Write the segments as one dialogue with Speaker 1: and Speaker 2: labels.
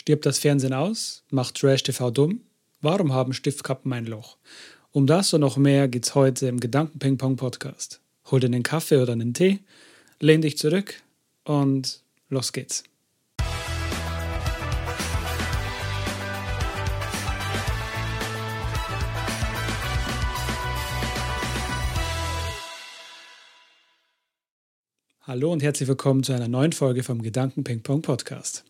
Speaker 1: Stirbt das Fernsehen aus? Macht Trash TV dumm? Warum haben Stiftkappen ein Loch? Um das und noch mehr geht's heute im Gedanken-Ping-Pong-Podcast. Hol dir einen Kaffee oder einen Tee, lehn dich zurück und los geht's. Hallo und herzlich willkommen zu einer neuen Folge vom Gedanken-Ping-Pong-Podcast.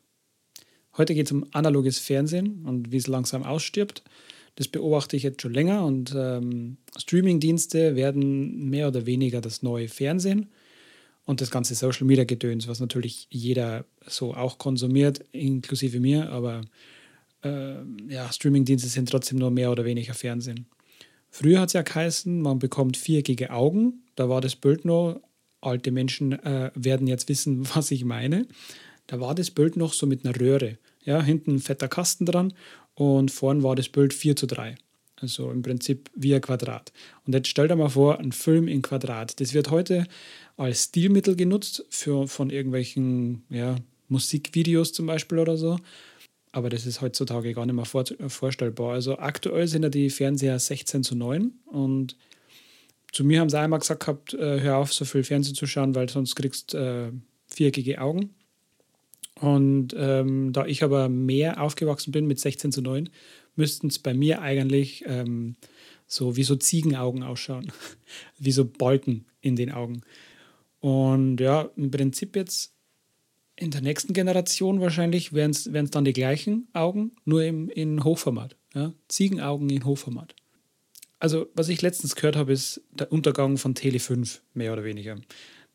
Speaker 1: Heute geht es um analoges Fernsehen und wie es langsam ausstirbt. Das beobachte ich jetzt schon länger und ähm, Streamingdienste werden mehr oder weniger das neue Fernsehen und das ganze Social Media Gedöns, was natürlich jeder so auch konsumiert, inklusive mir, aber äh, ja, Streamingdienste sind trotzdem nur mehr oder weniger Fernsehen. Früher hat es ja geheißen, man bekommt viereckige Augen, da war das Bild nur, alte Menschen äh, werden jetzt wissen, was ich meine da war das Bild noch so mit einer Röhre. Ja, hinten ein fetter Kasten dran und vorn war das Bild 4 zu 3. Also im Prinzip wie ein Quadrat. Und jetzt stell dir mal vor, ein Film in Quadrat. Das wird heute als Stilmittel genutzt für, von irgendwelchen ja, Musikvideos zum Beispiel oder so. Aber das ist heutzutage gar nicht mehr vor, vorstellbar. Also aktuell sind ja die Fernseher 16 zu 9 und zu mir haben sie einmal gesagt gehabt, äh, hör auf, so viel Fernsehen zu schauen, weil sonst kriegst du äh, viereckige Augen. Und ähm, da ich aber mehr aufgewachsen bin mit 16 zu 9, müssten es bei mir eigentlich ähm, so wie so Ziegenaugen ausschauen, wie so Balken in den Augen. Und ja, im Prinzip jetzt in der nächsten Generation wahrscheinlich wären es dann die gleichen Augen, nur im, in Hochformat. Ja? Ziegenaugen in Hochformat. Also, was ich letztens gehört habe, ist der Untergang von Tele 5, mehr oder weniger.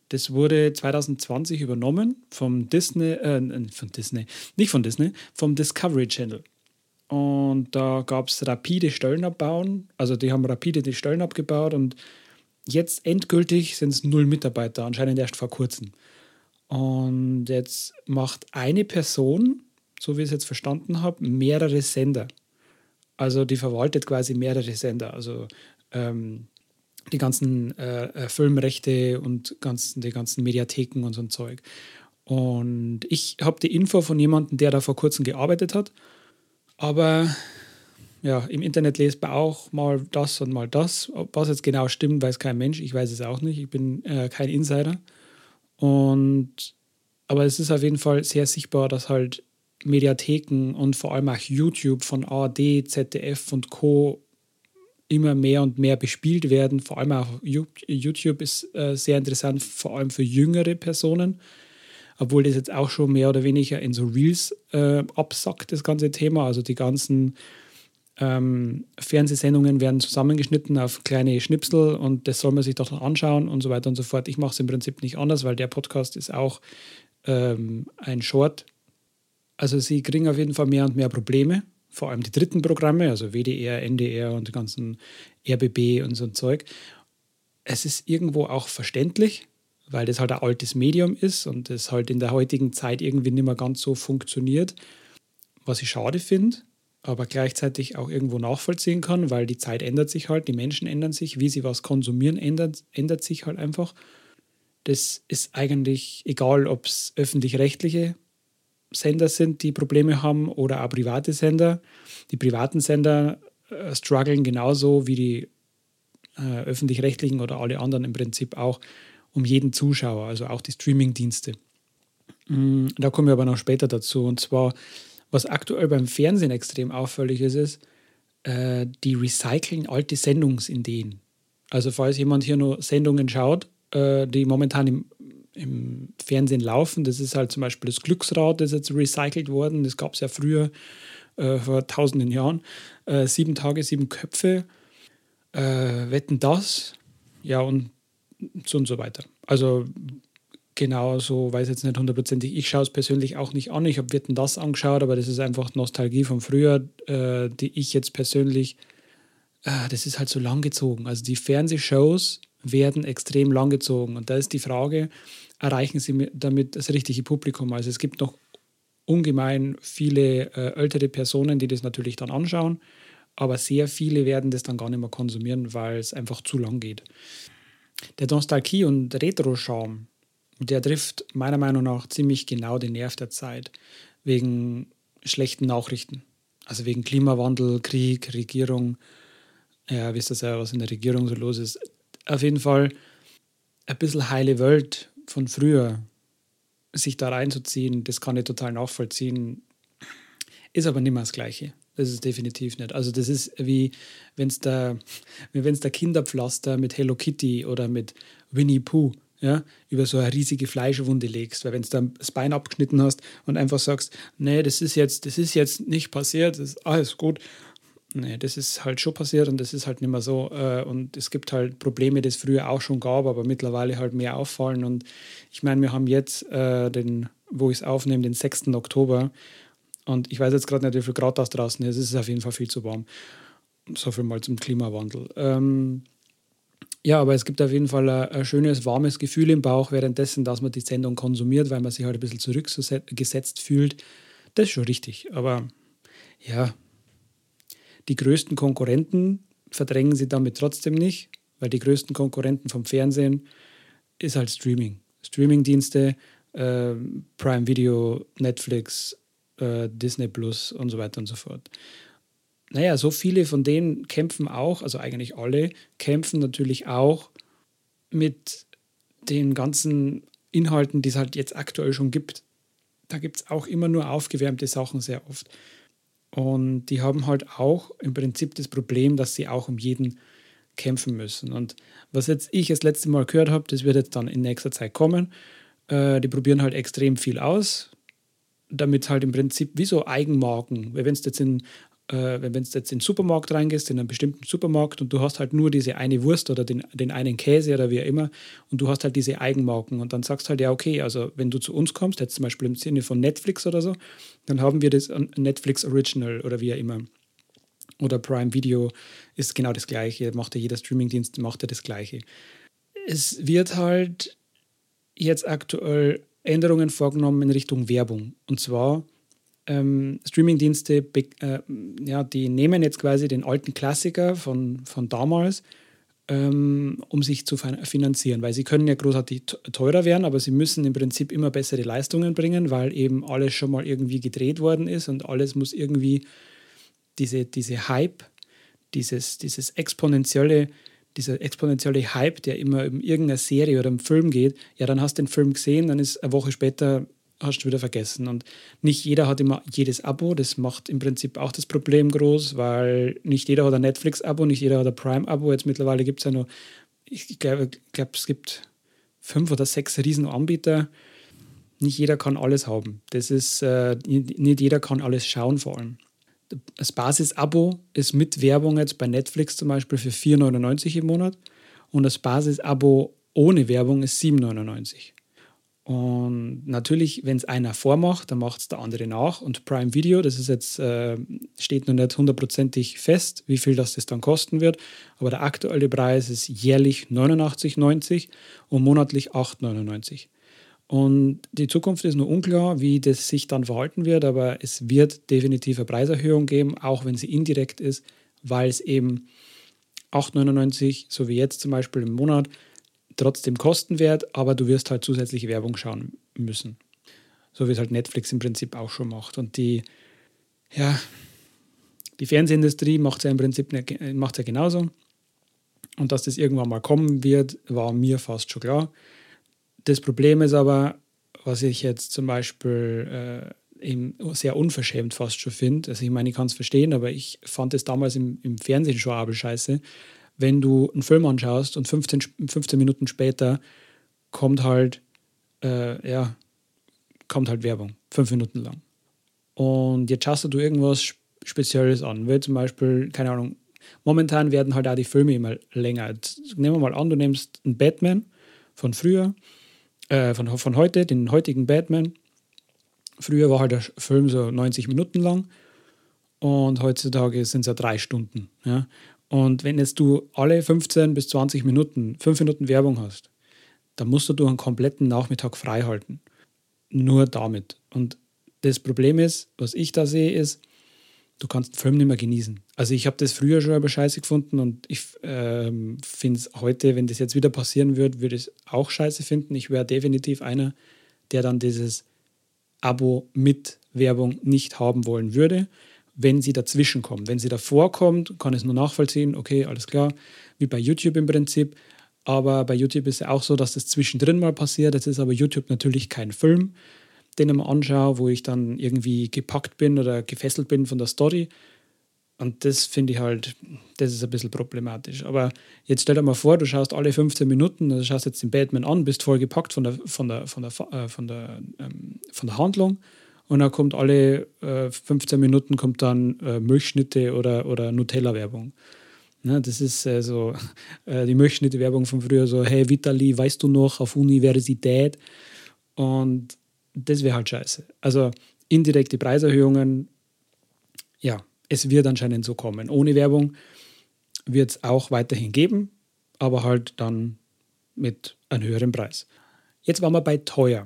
Speaker 1: Das wurde 2020 übernommen vom Disney, äh, von Disney, nicht von Disney, vom Discovery Channel. Und da gab es rapide Stellen abbauen. Also die haben rapide die Stellen abgebaut und jetzt endgültig sind es null Mitarbeiter, anscheinend erst vor kurzem. Und jetzt macht eine Person, so wie ich es jetzt verstanden habe, mehrere Sender. Also die verwaltet quasi mehrere Sender. Also ähm, die ganzen äh, äh, Filmrechte und ganzen, die ganzen Mediatheken und so ein Zeug. Und ich habe die Info von jemandem, der da vor kurzem gearbeitet hat. Aber ja, im Internet lesbar auch mal das und mal das. Was jetzt genau stimmt, weiß kein Mensch. Ich weiß es auch nicht. Ich bin äh, kein Insider. Und aber es ist auf jeden Fall sehr sichtbar, dass halt Mediatheken und vor allem auch YouTube von ARD, ZDF und Co immer mehr und mehr bespielt werden. Vor allem auch YouTube ist äh, sehr interessant, vor allem für jüngere Personen, obwohl das jetzt auch schon mehr oder weniger in so Reels äh, absackt, das ganze Thema. Also die ganzen ähm, Fernsehsendungen werden zusammengeschnitten auf kleine Schnipsel und das soll man sich doch noch anschauen und so weiter und so fort. Ich mache es im Prinzip nicht anders, weil der Podcast ist auch ähm, ein Short. Also sie kriegen auf jeden Fall mehr und mehr Probleme vor allem die dritten Programme, also WDR, NDR und die ganzen RBB und so ein Zeug. Es ist irgendwo auch verständlich, weil das halt ein altes Medium ist und es halt in der heutigen Zeit irgendwie nicht mehr ganz so funktioniert, was ich schade finde, aber gleichzeitig auch irgendwo nachvollziehen kann, weil die Zeit ändert sich halt, die Menschen ändern sich, wie sie was konsumieren, ändert, ändert sich halt einfach. Das ist eigentlich egal, ob es öffentlich-rechtliche Sender sind, die Probleme haben oder auch private Sender. Die privaten Sender äh, strugglen genauso wie die äh, öffentlich-rechtlichen oder alle anderen im Prinzip auch um jeden Zuschauer, also auch die Streaming-Dienste. Mm, da kommen wir aber noch später dazu. Und zwar, was aktuell beim Fernsehen extrem auffällig ist, ist, äh, die recyceln alte Sendungsideen. Also falls jemand hier nur Sendungen schaut, äh, die momentan im im Fernsehen laufen. Das ist halt zum Beispiel das Glücksrad, das ist jetzt recycelt worden. Das gab es ja früher, äh, vor tausenden Jahren. Äh, sieben Tage, sieben Köpfe. Äh, wetten das? Ja, und so und so weiter. Also genau so, weiß jetzt nicht hundertprozentig. Ich schaue es persönlich auch nicht an. Ich habe Wetten das angeschaut, aber das ist einfach Nostalgie von früher, äh, die ich jetzt persönlich, äh, das ist halt so lang gezogen. Also die Fernsehshows werden extrem lang gezogen. Und da ist die Frage, erreichen sie damit das richtige Publikum. Also es gibt noch ungemein viele äh, ältere Personen, die das natürlich dann anschauen, aber sehr viele werden das dann gar nicht mehr konsumieren, weil es einfach zu lang geht. Der Nostalgie- und Retro-Charme, der trifft meiner Meinung nach ziemlich genau den Nerv der Zeit. Wegen schlechten Nachrichten. Also wegen Klimawandel, Krieg, Regierung. Ja, wisst ihr ja, was in der Regierung so los ist. Auf jeden Fall ein bisschen heile Welt von früher, sich da reinzuziehen, das kann ich total nachvollziehen. Ist aber nicht mehr das Gleiche. Das ist definitiv nicht. Also das ist wie wenn es der, wenn's der Kinderpflaster mit Hello Kitty oder mit Winnie Pooh ja, über so eine riesige Fleischwunde legst. Weil wenn du das Bein abgeschnitten hast und einfach sagst, nee, das ist jetzt, das ist jetzt nicht passiert, das ist alles gut. Nee, das ist halt schon passiert und das ist halt nicht mehr so. Äh, und es gibt halt Probleme, die es früher auch schon gab, aber mittlerweile halt mehr auffallen. Und ich meine, wir haben jetzt äh, den, wo ich es aufnehme, den 6. Oktober. Und ich weiß jetzt gerade nicht, wie viel Grad das draußen ist. Es ist auf jeden Fall viel zu warm. So viel mal zum Klimawandel. Ähm, ja, aber es gibt auf jeden Fall ein, ein, schönes, warmes Gefühl im Bauch währenddessen, dass man die Sendung konsumiert, weil man sich halt ein bisschen zurückgesetzt fühlt. Das ist schon richtig. Aber ja, die größten Konkurrenten verdrängen sie damit trotzdem nicht, weil die größten Konkurrenten vom Fernsehen ist halt Streaming. Streamingdienste, äh, Prime Video, Netflix, äh, Disney Plus und so weiter und so fort naja, so viele von denen kämpfen auch, also eigentlich alle, kämpfen natürlich auch mit den ganzen Inhalten, die es halt jetzt aktuell schon gibt. Da gibt es auch immer nur aufgewärmte Sachen sehr oft. Und die haben halt auch im Prinzip das Problem, dass sie auch um jeden kämpfen müssen. Und was jetzt ich das letzte Mal gehört habe, das wird jetzt dann in nächster Zeit kommen. Äh, die probieren halt extrem viel aus, damit halt im Prinzip wie so Eigenmarken, wenn es jetzt in äh, wenn du jetzt in den Supermarkt reingehst, in einen bestimmten Supermarkt und du hast halt nur diese eine Wurst oder den, den einen Käse oder wie auch immer und du hast halt diese Eigenmarken und dann sagst halt, ja, okay, also wenn du zu uns kommst, jetzt zum Beispiel im Sinne von Netflix oder so, dann haben wir das Netflix Original oder wie auch immer. Oder Prime Video ist genau das Gleiche, macht ja jeder Streamingdienst, macht ja das Gleiche. Es wird halt jetzt aktuell Änderungen vorgenommen in Richtung Werbung. Und zwar ähm, Streamingdienste, äh, ja, die nehmen jetzt quasi den alten Klassiker von, von damals, ähm, um sich zu finanzieren, weil sie können ja großartig teurer werden, aber sie müssen im Prinzip immer bessere Leistungen bringen, weil eben alles schon mal irgendwie gedreht worden ist und alles muss irgendwie diese, diese Hype, dieses, dieses exponentielle, dieser exponentielle Hype, der immer in irgendeiner Serie oder im Film geht, ja, dann hast du den Film gesehen, dann ist eine Woche später hast du wieder vergessen. Und nicht jeder hat immer jedes Abo. Das macht im Prinzip auch das Problem groß, weil nicht jeder hat ein Netflix-Abo, nicht jeder hat ein Prime-Abo. Jetzt mittlerweile gibt es ja nur, ich glaube, glaub, es gibt fünf oder sechs Riesenanbieter. Nicht jeder kann alles haben. Das ist, äh, nicht jeder kann alles schauen vor allem. Das Basis-Abo ist mit Werbung jetzt bei Netflix zum Beispiel für 4,99 im Monat und das Basis-Abo ohne Werbung ist 7,99. Und natürlich, wenn es einer vormacht, dann macht es der andere nach. Und Prime Video, das ist jetzt, äh, steht noch nicht hundertprozentig fest, wie viel das, das dann kosten wird. Aber der aktuelle Preis ist jährlich 89,90 und monatlich 8,99. Und die Zukunft ist nur unklar, wie das sich dann verhalten wird, aber es wird definitiv eine Preiserhöhung geben, auch wenn sie indirekt ist, weil es eben 8,99, so wie jetzt zum Beispiel im Monat, trotzdem Kostenwert, aber du wirst halt zusätzliche Werbung schauen müssen. So wie es halt Netflix im Prinzip auch schon macht. Und die, ja, die Fernsehindustrie macht es ja im Prinzip macht ja genauso. Und dass das irgendwann mal kommen wird, war mir fast schon klar. Das Problem ist aber, was ich jetzt zum Beispiel äh, eben sehr unverschämt fast schon finde. Also ich meine, ich kann es verstehen, aber ich fand es damals im, im Fernsehen schon abel scheiße, wenn du einen Film anschaust und 15, 15 Minuten später kommt halt, äh, ja, kommt halt Werbung, fünf Minuten lang. Und jetzt schaust du irgendwas Spezielles an, wie zum Beispiel, keine Ahnung, momentan werden halt auch die Filme immer länger. Jetzt nehmen wir mal an, du nimmst einen Batman von früher, äh, von, von heute, den heutigen Batman. Früher war halt der Film so 90 Minuten lang und heutzutage sind es ja drei Stunden. Ja? Und wenn jetzt du alle 15 bis 20 Minuten, 5 Minuten Werbung hast, dann musst du durch einen kompletten Nachmittag frei halten. Nur damit. Und das Problem ist, was ich da sehe, ist, du kannst den Film nicht mehr genießen. Also ich habe das früher schon aber scheiße gefunden und ich ähm, finde es heute, wenn das jetzt wieder passieren würde, würde ich es auch scheiße finden. Ich wäre definitiv einer, der dann dieses Abo mit Werbung nicht haben wollen würde, wenn sie dazwischen kommt. Wenn sie davor kommt, kann es nur nachvollziehen, okay, alles klar, wie bei YouTube im Prinzip. Aber bei YouTube ist es auch so, dass das zwischendrin mal passiert. Es ist aber YouTube natürlich kein Film, den ich mir anschaue, wo ich dann irgendwie gepackt bin oder gefesselt bin von der Story. Und das finde ich halt, das ist ein bisschen problematisch. Aber jetzt stell dir mal vor, du schaust alle 15 Minuten, du schaust jetzt den Batman an, bist voll gepackt von der, von der, von der, äh, von der, ähm, von der Handlung und dann kommt alle äh, 15 Minuten kommt dann äh, Milchschnitte oder, oder Nutella-Werbung. Ne, das ist äh, so äh, die Milchschnitte-Werbung von früher, so, hey Vitali, weißt du noch, auf Universität? Und das wäre halt scheiße. Also indirekte Preiserhöhungen, ja, es wird anscheinend so kommen. Ohne Werbung wird es auch weiterhin geben, aber halt dann mit einem höheren Preis. Jetzt waren wir bei teuer.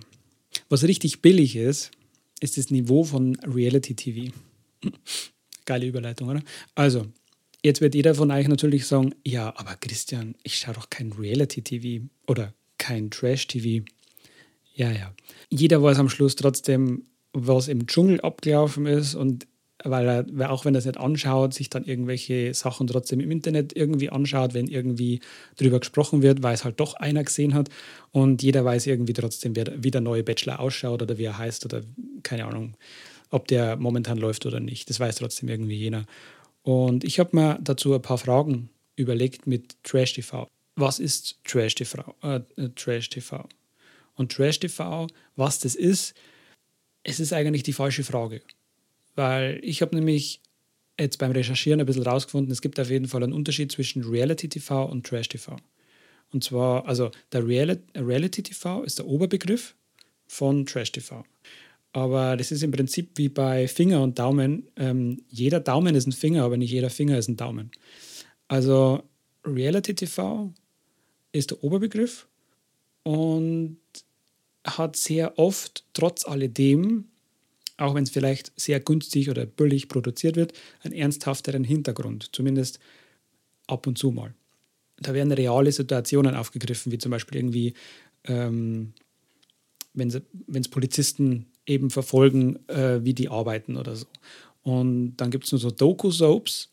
Speaker 1: Was richtig billig ist, ist das Niveau von Reality TV. Geile Überleitung, oder? Also, jetzt wird jeder von euch natürlich sagen, ja, aber Christian, ich schaue doch kein Reality TV oder kein Trash TV. Ja, ja. Jeder weiß am Schluss trotzdem, was im Dschungel abgelaufen ist und weil er, auch wenn er es nicht anschaut, sich dann irgendwelche Sachen trotzdem im Internet irgendwie anschaut, wenn irgendwie drüber gesprochen wird, weil es halt doch einer gesehen hat und jeder weiß irgendwie trotzdem, wer, wie der neue Bachelor ausschaut oder wie er heißt oder keine Ahnung, ob der momentan läuft oder nicht. Das weiß trotzdem irgendwie jeder. Und ich habe mir dazu ein paar Fragen überlegt mit Trash TV. Was ist Trash TV? Äh, äh, Trash TV? Und Trash TV, was das ist, es ist eigentlich die falsche Frage. Weil ich habe nämlich jetzt beim Recherchieren ein bisschen rausgefunden, es gibt auf jeden Fall einen Unterschied zwischen Reality TV und Trash TV. Und zwar, also der Reality TV ist der Oberbegriff von Trash TV. Aber das ist im Prinzip wie bei Finger und Daumen. Ähm, jeder Daumen ist ein Finger, aber nicht jeder Finger ist ein Daumen. Also Reality TV ist der Oberbegriff und hat sehr oft trotz alledem auch wenn es vielleicht sehr günstig oder billig produziert wird, einen ernsthafteren Hintergrund, zumindest ab und zu mal. Da werden reale Situationen aufgegriffen, wie zum Beispiel irgendwie, ähm, wenn es Polizisten eben verfolgen, äh, wie die arbeiten oder so. Und dann gibt es nur so Doku-Soaps,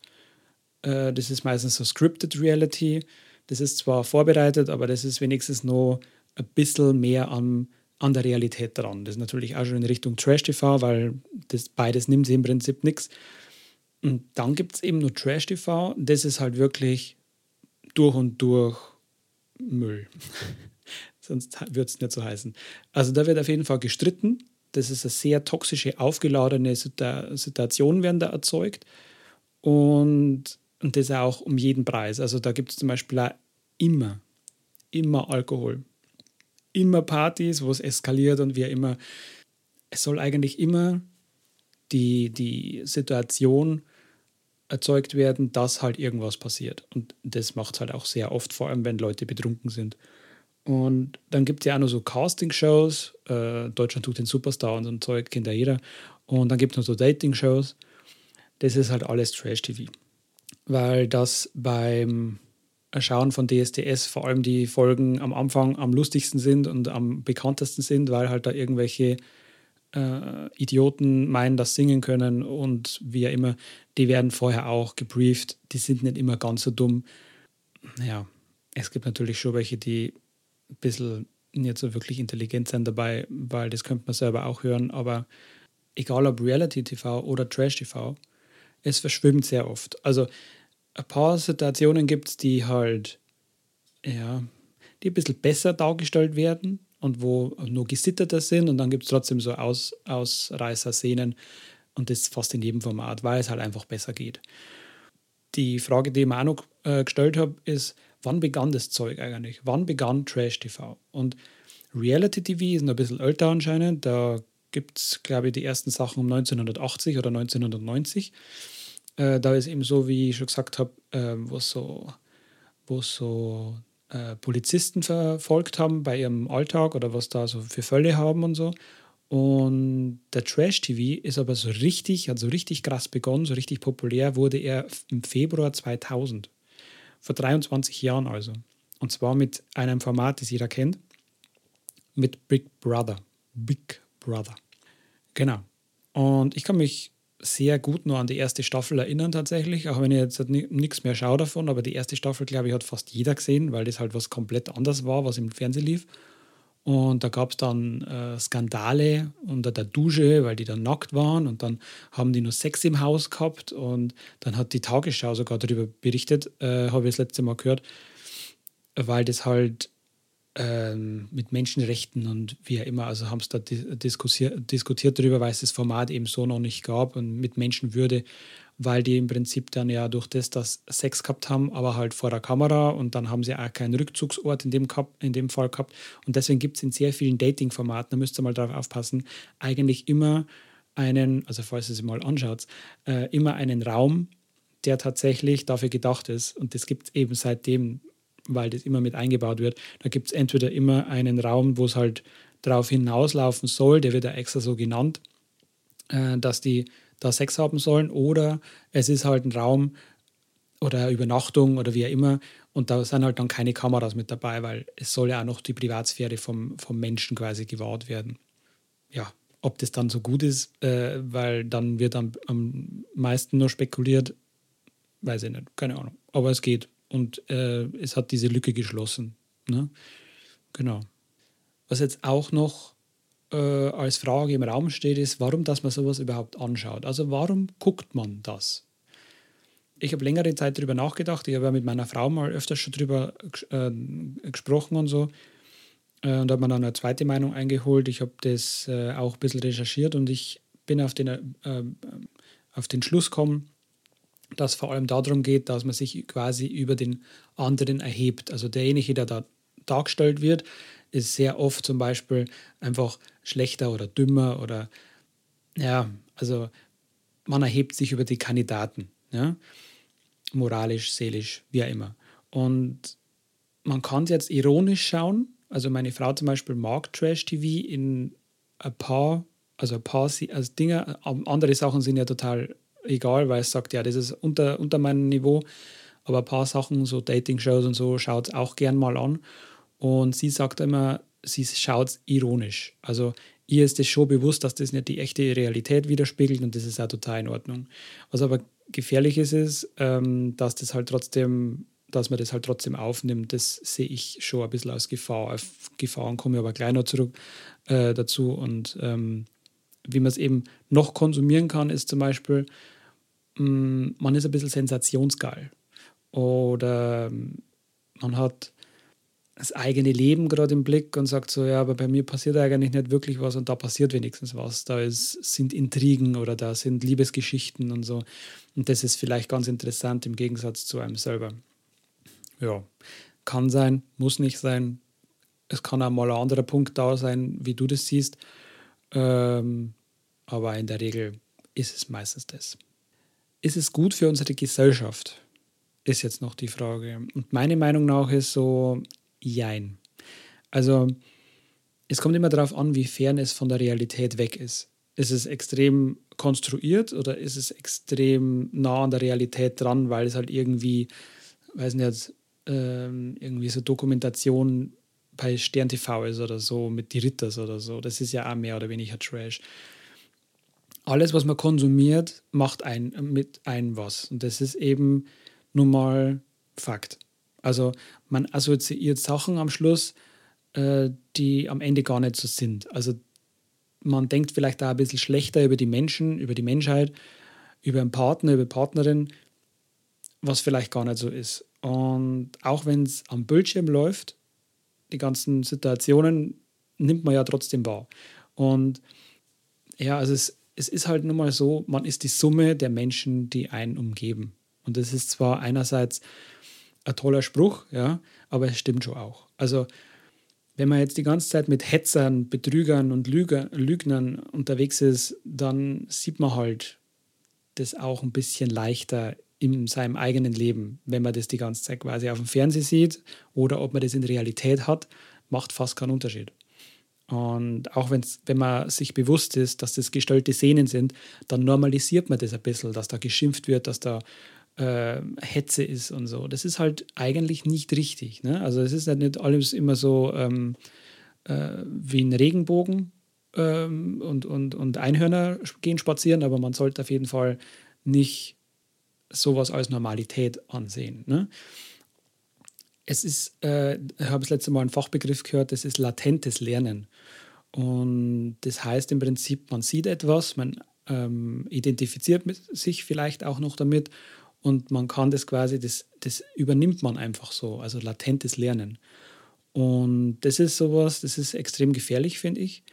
Speaker 1: äh, das ist meistens so Scripted Reality. Das ist zwar vorbereitet, aber das ist wenigstens noch ein bisschen mehr am an der Realität dran. Das ist natürlich auch schon in Richtung Trash-TV, weil das beides nimmt sie im Prinzip nichts. Und dann gibt es eben nur Trash-TV. Das ist halt wirklich durch und durch Müll. Sonst würde es nicht so heißen. Also da wird auf jeden Fall gestritten. Das ist eine sehr toxische, aufgeladene Situation, werden da erzeugt. Und, und das auch um jeden Preis. Also da gibt es zum Beispiel auch immer, immer Alkohol immer Partys, wo es eskaliert und wie immer. Es soll eigentlich immer die, die Situation erzeugt werden, dass halt irgendwas passiert. Und das macht es halt auch sehr oft, vor allem wenn Leute betrunken sind. Und dann gibt es ja auch noch so Casting-Shows. Äh, Deutschland tut den Superstar und so ein Zeug, kennt ja jeder. Und dann gibt es noch so Dating-Shows. Das ist halt alles Trash-TV. Weil das beim Schauen von DSDS vor allem die Folgen am Anfang am lustigsten sind und am bekanntesten sind, weil halt da irgendwelche äh, Idioten meinen, das singen können und wie auch immer, die werden vorher auch gebrieft. Die sind nicht immer ganz so dumm. Ja, es gibt natürlich schon welche, die ein bisschen nicht so wirklich intelligent sind dabei, weil das könnte man selber auch hören, aber egal ob Reality TV oder Trash TV, es verschwimmt sehr oft. Also ein paar Situationen gibt es, die halt, ja, die ein bisschen besser dargestellt werden und wo nur gesitterter sind und dann gibt es trotzdem so Aus, Ausreißer-Szenen und das fast in jedem Format, weil es halt einfach besser geht. Die Frage, die ich mir auch noch äh, gestellt habe, ist, wann begann das Zeug eigentlich? Wann begann Trash TV? Und Reality TV ist noch ein bisschen älter anscheinend. Da gibt es, glaube ich, die ersten Sachen um 1980 oder 1990. Äh, da ist eben so, wie ich schon gesagt habe, äh, wo so, wo so äh, Polizisten verfolgt haben bei ihrem Alltag oder was da so für Fälle haben und so. Und der Trash-TV ist aber so richtig, hat so richtig krass begonnen, so richtig populär wurde er im Februar 2000. Vor 23 Jahren also. Und zwar mit einem Format, das jeder kennt, mit Big Brother. Big Brother. Genau. Und ich kann mich sehr gut nur an die erste Staffel erinnern tatsächlich, auch wenn ich jetzt nichts mehr schaue davon, aber die erste Staffel, glaube ich, hat fast jeder gesehen, weil das halt was komplett anders war, was im Fernsehen lief. Und da gab es dann äh, Skandale unter der Dusche, weil die dann nackt waren und dann haben die nur Sex im Haus gehabt und dann hat die Tagesschau sogar darüber berichtet, äh, habe ich das letzte Mal gehört, weil das halt ähm, mit Menschenrechten und wie immer, also haben es da diskutiert, diskutiert darüber, weil es das Format eben so noch nicht gab und mit Menschenwürde, weil die im Prinzip dann ja durch das, dass Sex gehabt haben, aber halt vor der Kamera und dann haben sie auch keinen Rückzugsort in dem, in dem Fall gehabt. Und deswegen gibt es in sehr vielen Dating-Formaten, da müsst ihr mal darauf aufpassen, eigentlich immer einen, also falls ihr sie mal anschaut, äh, immer einen Raum, der tatsächlich dafür gedacht ist. Und das gibt es eben seitdem weil das immer mit eingebaut wird. Da gibt es entweder immer einen Raum, wo es halt darauf hinauslaufen soll, der wird ja extra so genannt, äh, dass die da Sex haben sollen, oder es ist halt ein Raum oder Übernachtung oder wie auch immer und da sind halt dann keine Kameras mit dabei, weil es soll ja auch noch die Privatsphäre vom, vom Menschen quasi gewahrt werden. Ja, ob das dann so gut ist, äh, weil dann wird am, am meisten nur spekuliert, weiß ich nicht, keine Ahnung. Aber es geht und äh, es hat diese Lücke geschlossen. Ne? Genau. Was jetzt auch noch äh, als Frage im Raum steht, ist, warum dass man sowas überhaupt anschaut. Also warum guckt man das? Ich habe längere Zeit darüber nachgedacht. Ich habe ja mit meiner Frau mal öfters schon darüber äh, gesprochen und so. Äh, und habe mir dann eine zweite Meinung eingeholt. Ich habe das äh, auch ein bisschen recherchiert und ich bin auf den, äh, auf den Schluss gekommen, dass vor allem darum geht, dass man sich quasi über den anderen erhebt. Also derjenige, der da dargestellt wird, ist sehr oft zum Beispiel einfach schlechter oder dümmer oder ja, also man erhebt sich über die Kandidaten, ja? moralisch, seelisch, wie auch immer. Und man kann es jetzt ironisch schauen. Also meine Frau zum Beispiel mag Trash-TV in ein paar, also ein paar also Dinge, andere Sachen sind ja total egal, weil es sagt, ja, das ist unter, unter meinem Niveau. Aber ein paar Sachen, so Dating-Shows und so, schaut es auch gern mal an. Und sie sagt immer, sie schaut es ironisch. Also ihr ist es schon bewusst, dass das nicht die echte Realität widerspiegelt und das ist auch total in Ordnung. Was aber gefährlich ist, ist, ähm, dass das halt trotzdem, dass man das halt trotzdem aufnimmt, das sehe ich schon ein bisschen als Gefahr. Auf Gefahren komme ich aber gleich noch zurück äh, dazu. Und ähm, wie man es eben noch konsumieren kann, ist zum Beispiel, Mm, man ist ein bisschen sensationsgeil. Oder man hat das eigene Leben gerade im Blick und sagt so, ja, aber bei mir passiert eigentlich nicht wirklich was und da passiert wenigstens was. Da ist, sind Intrigen oder da sind Liebesgeschichten und so. Und das ist vielleicht ganz interessant im Gegensatz zu einem selber. Ja, kann sein, muss nicht sein. Es kann auch mal ein anderer Punkt da sein, wie du das siehst. Ähm, aber in der Regel ist es meistens das ist es gut für unsere Gesellschaft? Ist jetzt noch die Frage. Und meine Meinung nach ist so, jein. Also es kommt immer darauf an, wie fern es von der Realität weg ist. Ist es extrem konstruiert oder ist es extrem nah an der Realität dran, weil es halt irgendwie, weiß nicht, ähm, irgendwie so Dokumentation bei Stern TV ist oder so, mit die Ritters oder so. Das ist ja auch mehr oder weniger Trash alles, was man konsumiert, macht ein, mit ein was. Und das ist eben nun mal Fakt. Also man assoziiert Sachen am Schluss, äh, die am Ende gar nicht so sind. Also man denkt vielleicht auch ein bisschen schlechter über die Menschen, über die Menschheit, über einen Partner, über Partnerin, was vielleicht gar nicht so ist. Und auch wenn es am Bildschirm läuft, die ganzen Situationen nimmt man ja trotzdem wahr. Und ja, also es, es ist halt nun mal so, man ist die Summe der Menschen, die einen umgeben. Und das ist zwar einerseits ein toller Spruch, ja, aber es stimmt schon auch. Also, wenn man jetzt die ganze Zeit mit Hetzern, Betrügern und Lügnern unterwegs ist, dann sieht man halt das auch ein bisschen leichter in seinem eigenen Leben, wenn man das die ganze Zeit quasi auf dem Fernsehen sieht oder ob man das in Realität hat, macht fast keinen Unterschied. Und auch wenn's, wenn man sich bewusst ist, dass das gestellte Szenen sind, dann normalisiert man das ein bisschen, dass da geschimpft wird, dass da äh, Hetze ist und so. Das ist halt eigentlich nicht richtig. Ne? Also es ist halt nicht alles immer so ähm, äh, wie ein Regenbogen, ähm, und, und, und Einhörner gehen spazieren, aber man sollte auf jeden Fall nicht sowas als Normalität ansehen. Ne? Es ist, äh, ich habe das letzte Mal einen Fachbegriff gehört, das ist latentes Lernen. Und das heißt im Prinzip, man sieht etwas, man ähm, identifiziert sich vielleicht auch noch damit und man kann das quasi, das, das übernimmt man einfach so, also latentes Lernen. Und das ist sowas, das ist extrem gefährlich, finde ich,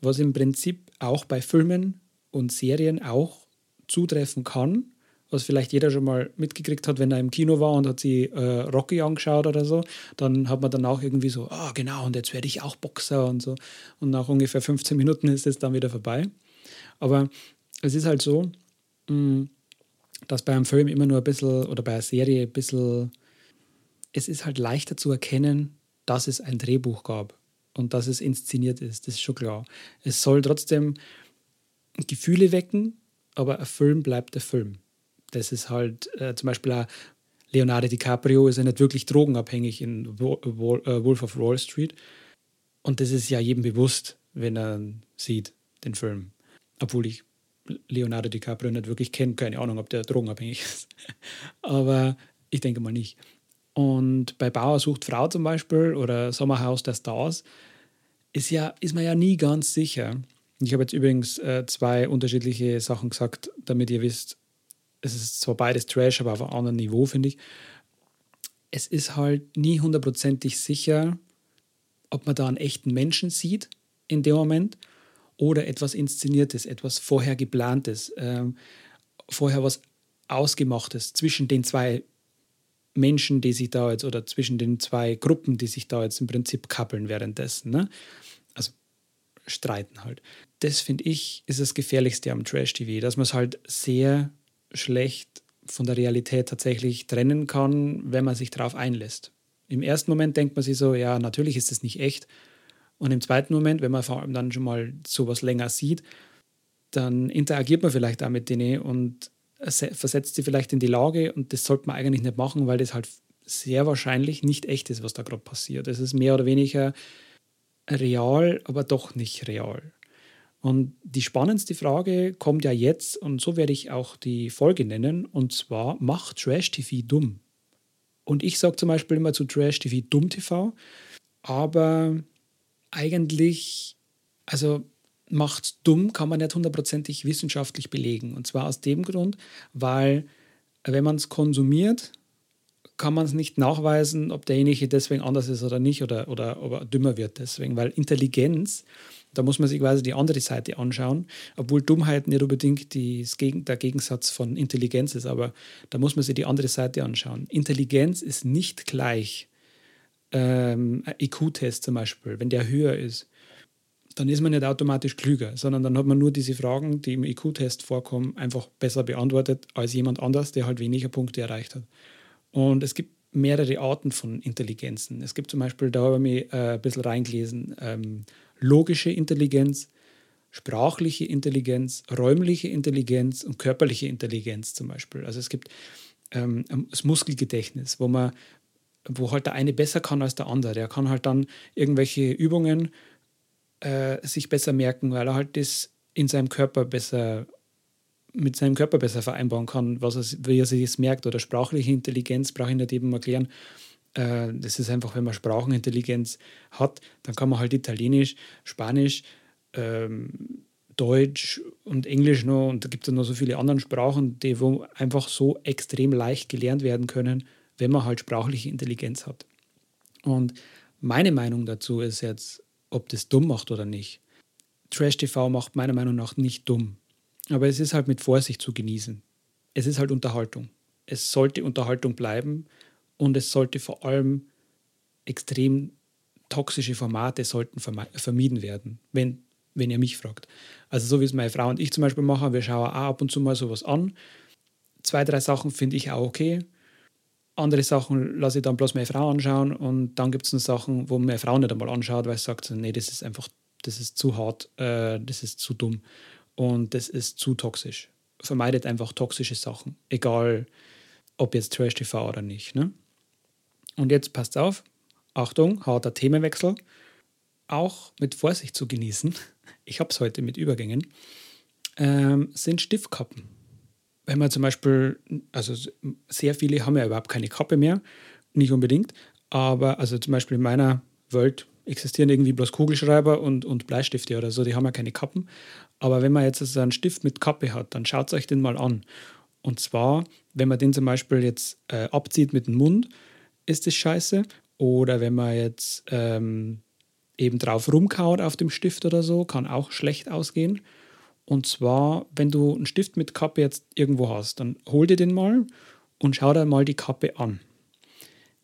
Speaker 1: was im Prinzip auch bei Filmen und Serien auch zutreffen kann, was vielleicht jeder schon mal mitgekriegt hat, wenn er im Kino war und hat sich äh, Rocky angeschaut oder so, dann hat man danach irgendwie so, ah oh, genau, und jetzt werde ich auch Boxer und so. Und nach ungefähr 15 Minuten ist es dann wieder vorbei. Aber es ist halt so, mh, mm, dass bei einem Film immer nur ein bisschen oder bei einer Serie ein bisschen, es ist halt leichter zu erkennen, dass es ein Drehbuch gab und dass es inszeniert ist. Das ist schon klar. Es soll trotzdem Gefühle wecken, aber ein Film bleibt ein Film. Das ist halt äh, zum Beispiel auch Leonardo DiCaprio ist ja nicht wirklich drogenabhängig in äh, Wolf of Wall Street. Und das ist ja jedem bewusst, wenn er sieht, den Film. Obwohl ich Leonardo DiCaprio nicht wirklich kenne. Keine Ahnung, ob der drogenabhängig ist. Aber ich denke mal nicht. Und bei Bauer sucht Frau zum Beispiel oder Sommerhaus der Stars ist, ja, ist man ja nie ganz sicher. Ich habe jetzt übrigens äh, zwei unterschiedliche Sachen gesagt, damit ihr wisst, es ist zwar beides Trash, aber auf einem anderen Niveau, finde ich. Es ist halt nie hundertprozentig sicher, ob man da einen echten Menschen sieht in dem Moment oder etwas Inszeniertes, etwas vorher geplantes, ähm, vorher was Ausgemachtes zwischen den zwei Menschen, die sich da jetzt, oder zwischen den zwei Gruppen, die sich da jetzt im Prinzip kappeln währenddessen. Ne? Also streiten halt. Das finde ich ist das Gefährlichste am Trash-TV, dass man es halt sehr schlecht von der Realität tatsächlich trennen kann, wenn man sich darauf einlässt. Im ersten Moment denkt man sich so, ja, natürlich ist das nicht echt. Und im zweiten Moment, wenn man vor allem dann schon mal sowas länger sieht, dann interagiert man vielleicht auch mit denen und versetzt sie vielleicht in die Lage und das sollte man eigentlich nicht machen, weil das halt sehr wahrscheinlich nicht echt ist, was da gerade passiert. Es ist mehr oder weniger real, aber doch nicht real. Und die spannendste Frage kommt ja jetzt, und so werde ich auch die Folge nennen, und zwar, macht Trash-TV dumm? Und ich sage zum Beispiel immer zu Trash-TV dumm TV, aber eigentlich, also macht dumm kann man nicht hundertprozentig wissenschaftlich belegen. Und zwar aus dem Grund, weil wenn man es konsumiert, kann man es nicht nachweisen, ob derjenige deswegen anders ist oder nicht oder, oder, oder dümmer wird deswegen. Weil Intelligenz, da muss man sich quasi die andere Seite anschauen, obwohl Dummheit nicht unbedingt die, der Gegensatz von Intelligenz ist, aber da muss man sich die andere Seite anschauen. Intelligenz ist nicht gleich ähm, IQ-Test zum Beispiel, wenn der höher ist dann ist man nicht automatisch klüger, sondern dann hat man nur diese Fragen, die im IQ-Test vorkommen, einfach besser beantwortet als jemand anders, der halt weniger Punkte erreicht hat. Und es gibt mehrere Arten von Intelligenzen. Es gibt zum Beispiel, da habe ich mich äh, ein bisschen reingelesen, ähm, logische Intelligenz, sprachliche Intelligenz, räumliche Intelligenz und körperliche Intelligenz zum Beispiel. Also es gibt ähm, das Muskelgedächtnis, wo man wo halt der eine besser kann als der andere. Der kann halt dann irgendwelche Übungen äh, sich besser merken, weil er halt das in seinem Körper besser mit seinem Körper besser vereinbaren kann, was er, wie er sich das merkt. Oder sprachliche Intelligenz brauche ich nicht eben erklären. Äh, das ist einfach, wenn man Sprachenintelligenz hat, dann kann man halt Italienisch, Spanisch, ähm, Deutsch und Englisch noch und da gibt es noch so viele andere Sprachen, die wo einfach so extrem leicht gelernt werden können, wenn man halt sprachliche Intelligenz hat. Und meine Meinung dazu ist jetzt, ob das dumm macht oder nicht. Trash TV macht meiner Meinung nach nicht dumm. Aber es ist halt mit Vorsicht zu genießen. Es ist halt Unterhaltung. Es sollte Unterhaltung bleiben und es sollte vor allem extrem toxische Formate sollten vermieden werden, wenn, wenn ihr mich fragt. Also so wie es meine Frau und ich zum Beispiel machen, wir schauen auch ab und zu mal sowas an. Zwei, drei Sachen finde ich auch okay. Andere Sachen lasse ich dann bloß meine Frau anschauen und dann gibt es Sachen, wo meine Frau nicht einmal anschaut, weil sie sagt, nee, das ist einfach, das ist zu hart, äh, das ist zu dumm und das ist zu toxisch. Vermeidet einfach toxische Sachen, egal ob jetzt Trash TV oder nicht. Ne? Und jetzt passt auf, Achtung, harter Themenwechsel, auch mit Vorsicht zu genießen. ich habe es heute mit Übergängen, ähm, sind Stiftkappen. Wenn man zum Beispiel, also sehr viele haben ja überhaupt keine Kappe mehr, nicht unbedingt, aber also zum Beispiel in meiner Welt existieren irgendwie bloß Kugelschreiber und, und Bleistifte oder so, die haben ja keine Kappen. Aber wenn man jetzt also einen Stift mit Kappe hat, dann schaut euch den mal an. Und zwar, wenn man den zum Beispiel jetzt äh, abzieht mit dem Mund, ist das scheiße. Oder wenn man jetzt ähm, eben drauf rumkaut auf dem Stift oder so, kann auch schlecht ausgehen. Und zwar, wenn du einen Stift mit Kappe jetzt irgendwo hast, dann hol dir den mal und schau dir mal die Kappe an.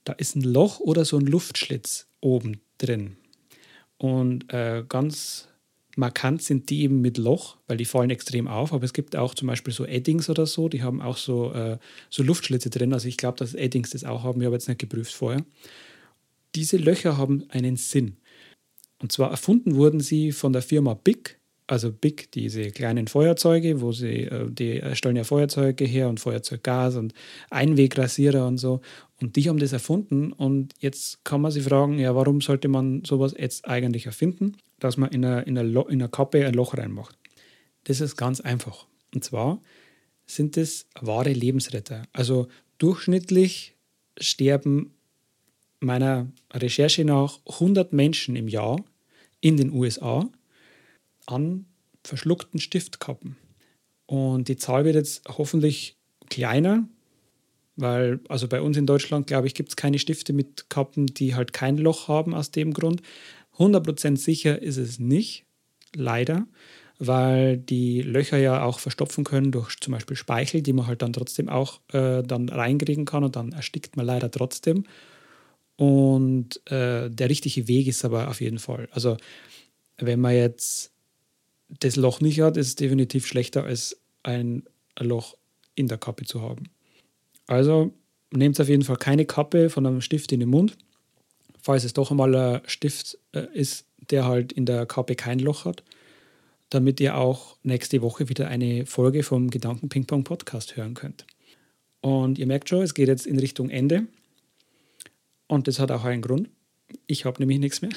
Speaker 1: Da ist ein Loch oder so ein Luftschlitz oben drin. Und äh, ganz markant sind die eben mit Loch, weil die fallen extrem auf. Aber es gibt auch zum Beispiel so Eddings oder so, die haben auch so, äh, so Luftschlitze drin. Also ich glaube, dass Eddings das auch haben. Ich habe jetzt nicht geprüft vorher. Diese Löcher haben einen Sinn. Und zwar erfunden wurden sie von der Firma Big. Also Big, diese kleinen Feuerzeuge, wo sie, äh, die stellen ja Feuerzeuge her und Feuerzeuggas und Einwegrasierer und so. Und die haben das erfunden und jetzt kann man sich fragen, ja, warum sollte man sowas jetzt eigentlich erfinden, dass man in einer, in einer Kappe ein Loch reinmacht? Das ist ganz einfach. Und zwar sind es wahre Lebensretter. Also durchschnittlich sterben meiner Recherche nach 100 Menschen im Jahr in den USA an verschluckten Stiftkappen. Und die Zahl wird jetzt hoffentlich kleiner, weil, also bei uns in Deutschland, glaube ich, gibt es keine Stifte mit Kappen, die halt kein Loch haben aus dem Grund. 100% sicher ist es nicht, leider, weil die Löcher ja auch verstopfen können durch zum Beispiel Speichel, die man halt dann trotzdem auch äh, dann reinkriegen kann und dann erstickt man leider trotzdem. Und äh, der richtige Weg ist aber auf jeden Fall. Also wenn man jetzt das Loch nicht hat, ist es definitiv schlechter als ein Loch in der Kappe zu haben. Also nehmt auf jeden Fall keine Kappe von einem Stift in den Mund, falls es doch einmal ein Stift äh, ist, der halt in der Kappe kein Loch hat, damit ihr auch nächste Woche wieder eine Folge vom Gedanken Ping Pong Podcast hören könnt. Und ihr merkt schon, es geht jetzt in Richtung Ende. Und das hat auch einen Grund. Ich habe nämlich nichts mehr.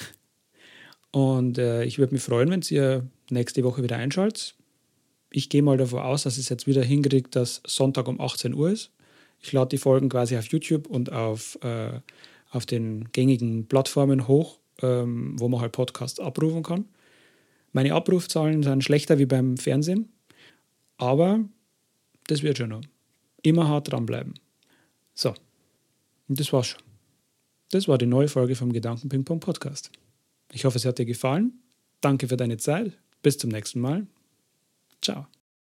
Speaker 1: Und äh, ich würde mich freuen, wenn ihr nächste Woche wieder einschaltet. Ich gehe mal davon aus, dass es jetzt wieder hinkriegt, dass Sonntag um 18 Uhr ist. Ich lade die Folgen quasi auf YouTube und auf, äh, auf den gängigen Plattformen hoch, ähm, wo man halt Podcasts abrufen kann. Meine Abrufzahlen sind schlechter wie beim Fernsehen, aber das wird schon noch. Immer hart dranbleiben. So, und das war's schon. Das war die neue Folge vom Gedanken Ping Pong Podcast. Ich hoffe, es hat dir gefallen. Danke für deine Zeit. Bis zum nächsten Mal. Ciao.